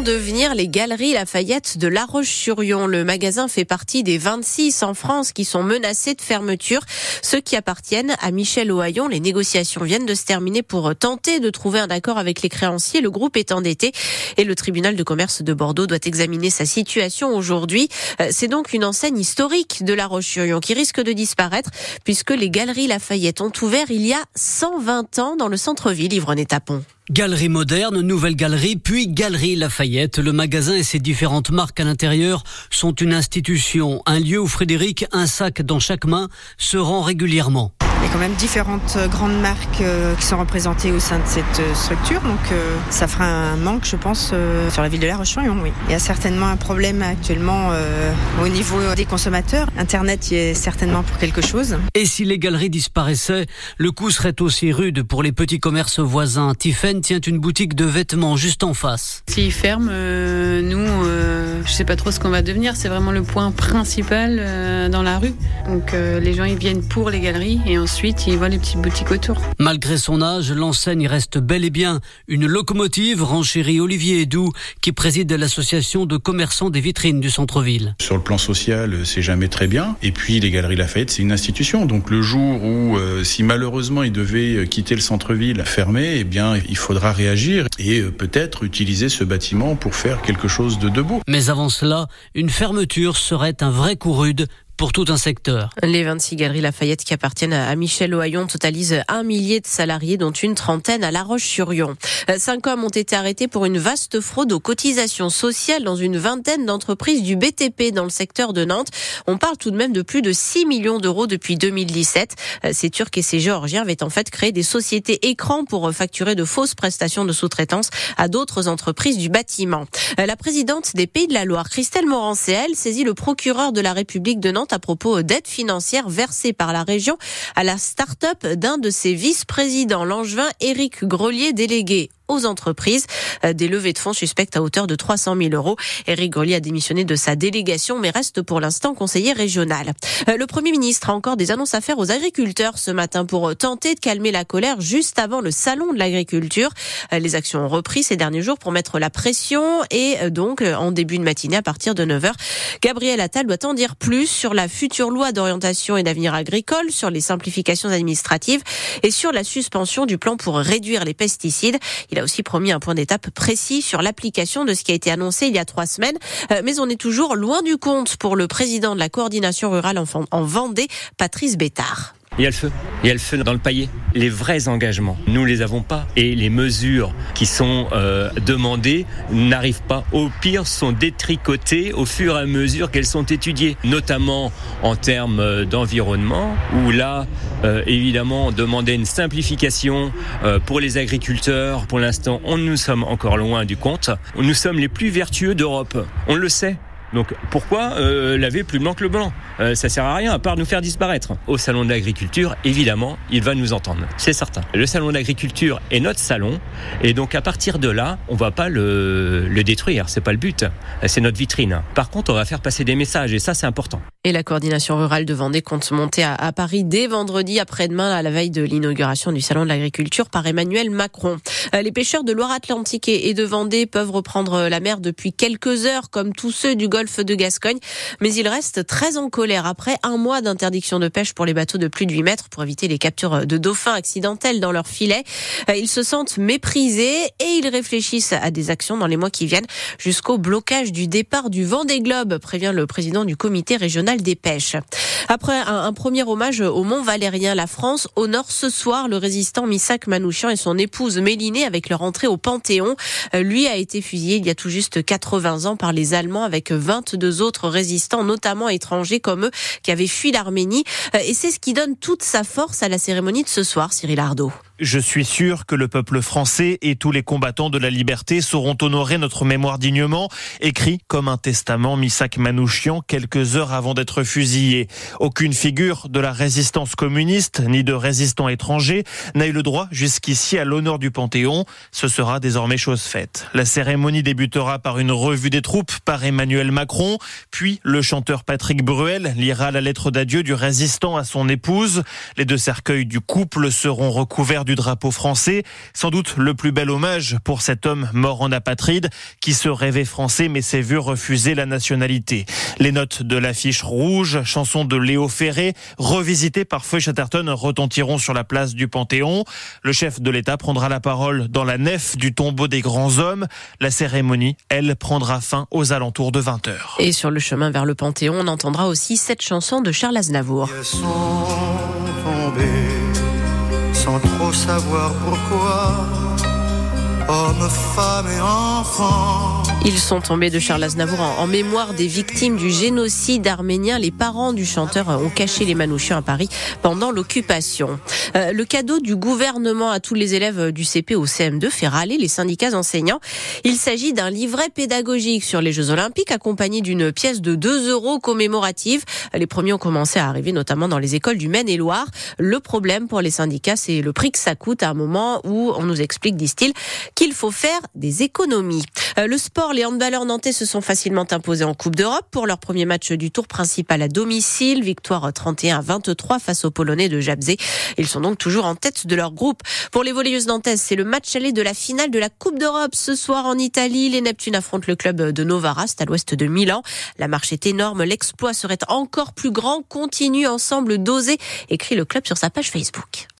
devenir les galeries Lafayette de La Roche-sur-Yon. Le magasin fait partie des 26 en France qui sont menacés de fermeture, ceux qui appartiennent à Michel Ohaillon. Les négociations viennent de se terminer pour tenter de trouver un accord avec les créanciers. Le groupe est endetté et le tribunal de commerce de Bordeaux doit examiner sa situation aujourd'hui. Euh, c'est donc une enseigne historique de La Roche-sur-Yon qui risque de disparaître puisque les galeries Lafayette ont ouvert il y a 120 ans dans le centre-ville Ivrené-Tapon. Galerie moderne, nouvelle galerie, puis Galerie Lafayette. Le magasin et ses différentes marques à l'intérieur sont une institution, un lieu où Frédéric, un sac dans chaque main, se rend régulièrement. Il y a quand même différentes euh, grandes marques euh, qui sont représentées au sein de cette euh, structure, donc ça fera un manque, je pense, sur la ville de La roche oui. Il y a certainement un problème actuellement au niveau des consommateurs. Internet y est certainement pour quelque chose. Et si les galeries disparaissaient, le coup serait aussi rude pour les petits commerces voisins. Tiffen tient une boutique de vêtements juste en face. S'ils ferment, nous, je sais pas trop ce qu'on va devenir. C'est vraiment le point principal dans la rue. Donc les gens ils viennent pour les galeries et ensuite il voit les petites boutiques autour. Malgré son âge, l'enseigne reste bel et bien une locomotive, renchérit Olivier Edou, qui préside l'association de commerçants des vitrines du centre-ville. Sur le plan social, c'est jamais très bien. Et puis les Galeries Lafayette, c'est une institution. Donc le jour où, euh, si malheureusement il devait euh, quitter le centre-ville fermé, eh bien il faudra réagir et euh, peut-être utiliser ce bâtiment pour faire quelque chose de debout. Mais avant cela, une fermeture serait un vrai coup rude pour tout un secteur. Les 26 galeries Lafayette qui appartiennent à Michel Ohaillon totalisent un millier de salariés, dont une trentaine à La Roche-sur-Yon. Cinq hommes ont été arrêtés pour une vaste fraude aux cotisations sociales dans une vingtaine d'entreprises du BTP dans le secteur de Nantes. On parle tout de même de plus de 6 millions d'euros depuis 2017. Euh, ces Turcs et ces Géorgiens avaient en fait créé des sociétés écrans pour facturer de fausses prestations de sous-traitance à d'autres entreprises du bâtiment. La présidente des Pays de la Loire, Christelle Morancé, saisit le procureur de la République de Nantes à propos d'aides financières versées par la région à la start-up d'un de ses vice-présidents, l'angevin Éric Grelier, délégué aux entreprises. Euh, des levées de fonds suspectes à hauteur de 300 000 euros. Éric Grelier a démissionné de sa délégation, mais reste pour l'instant conseiller régional. Euh, le Premier ministre a encore des annonces à faire aux agriculteurs ce matin pour tenter de calmer la colère juste avant le salon de l'agriculture. Euh, les actions ont repris ces derniers jours pour mettre la pression et donc en début de matinée à partir de 9h, Gabriel Attal doit en dire plus sur la future loi d'orientation et d'avenir agricole, sur les simplifications administratives et sur la suspension du plan pour réduire les pesticides. A aussi promis un point d'étape précis sur l'application de ce qui a été annoncé il y a trois semaines. Euh, mais on est toujours loin du compte pour le président de la coordination rurale en Vendée, Patrice Bétard. Il y a le feu. Il y a le feu dans le paillet. Les vrais engagements, nous les avons pas. Et les mesures qui sont euh, demandées n'arrivent pas. Au pire, sont détricotées au fur et à mesure qu'elles sont étudiées. Notamment en termes euh, d'environnement, où là, euh, évidemment, on demandait une simplification pour les agriculteurs. Pour l'instant, on nous sommes encore loin du compte. Nous sommes les plus vertueux d'Europe. On le sait. Donc pourquoi euh, laver plus blanc que le blanc? Euh, Ça sert à rien à part nous faire disparaître. Au salon de l'agriculture, évidemment, il va nous entendre, c'est certain. Le salon de l'agriculture est notre salon, et donc à partir de là, on va pas le, le détruire. C'est pas le but. C'est notre vitrine. Par contre, on va faire passer des messages, et ça, c'est important. Et la coordination rurale de Vendée compte monter à, Paris dès vendredi après-demain, à la veille de l'inauguration du salon de l'agriculture par Emmanuel Macron. Euh, les pêcheurs de Loire-Atlantique et de Vendée peuvent reprendre la mer depuis quelques heures, comme tous ceux du golfe de Gascogne. Mais ils restent très en colère après un mois d'interdiction de pêche pour les bateaux de plus de 8 mètres pour éviter les captures de dauphins accidentels dans leurs filets. Euh, ils se sentent méprisés et ils réfléchissent à des actions dans les mois qui viennent jusqu'au blocage du départ du Vendée Globe, prévient le président du comité régional des pêches. Après un, premier hommage au Mont Valérien, la France honore ce soir le résistant Missak Manouchian et son épouse Mélinée avec leur entrée au Panthéon. Euh, lui a été fusillé il y a tout juste 80 ans par les Allemands avec 22 autres résistants, notamment étrangers comme eux, qui avaient fui l'Arménie. Euh, et c'est ce qui donne toute sa force à la cérémonie de ce soir, Cyril Ardo. Je suis sûr que le peuple français et tous les combattants de la liberté sauront honorer notre mémoire dignement, écrit comme un testament Missak Manouchian quelques heures avant d'être fusillé. Aucune figure de la résistance communiste ni de résistants étrangers n'a eu le droit jusqu'ici à l'honneur du Panthéon. Ce sera désormais chose faite. La cérémonie débutera par une revue des troupes par Emmanuel Macron, puis le chanteur Patrick Bruel lira la lettre d'adieu du résistant à son épouse. Les deux cercueils du couple seront recouverts du drapeau français. Sans doute le plus bel hommage pour cet homme mort en apatride qui se rêvait français mais s'est vu refuser la nationalité. Les notes de l'affiche rouge, chanson de Léo Ferré, revisitée par Feu Chatterton, retentiront sur la place du Panthéon. Le chef de l'État prendra la parole dans la nef du tombeau des grands hommes. La cérémonie, elle, prendra fin aux alentours de 20h. Et sur le chemin vers le Panthéon, on entendra aussi cette chanson de Charles Aznavour. sans trop savoir pourquoi, hommes, femmes et enfants ils sont tombés de Charles Aznavour en, mémoire des victimes du génocide arménien. Les parents du chanteur ont caché les Manouchians à Paris pendant l'occupation. Euh, le cadeau du gouvernement à tous les élèves du CP au CM2 fait râler les syndicats enseignants. Il s'agit d'un livret pédagogique sur les Jeux Olympiques accompagné d'une pièce de 2 euros commémorative. Les premiers ont commencé à arriver notamment dans les écoles du Maine-et-Loire. Le problème pour les syndicats, c'est le prix que ça coûte à un moment où on nous explique, disent-ils, qu'il faut faire des économies. Euh, le sport les handballeurs nantais se sont facilement imposés en Coupe d'Europe pour leur premier match du tour principal à domicile. Victoire 31 à 23 face aux Polonais de Jabzé. Ils sont donc toujours en tête de leur groupe. Pour les volleyeuses nantaises, c'est le match aller de la finale de la Coupe d'Europe. Ce soir en Italie, les Neptunes affrontent le club de Novarast à l'ouest de Milan. La marche est énorme. L'exploit serait encore plus grand. Continue ensemble d'oser, écrit le club sur sa page Facebook.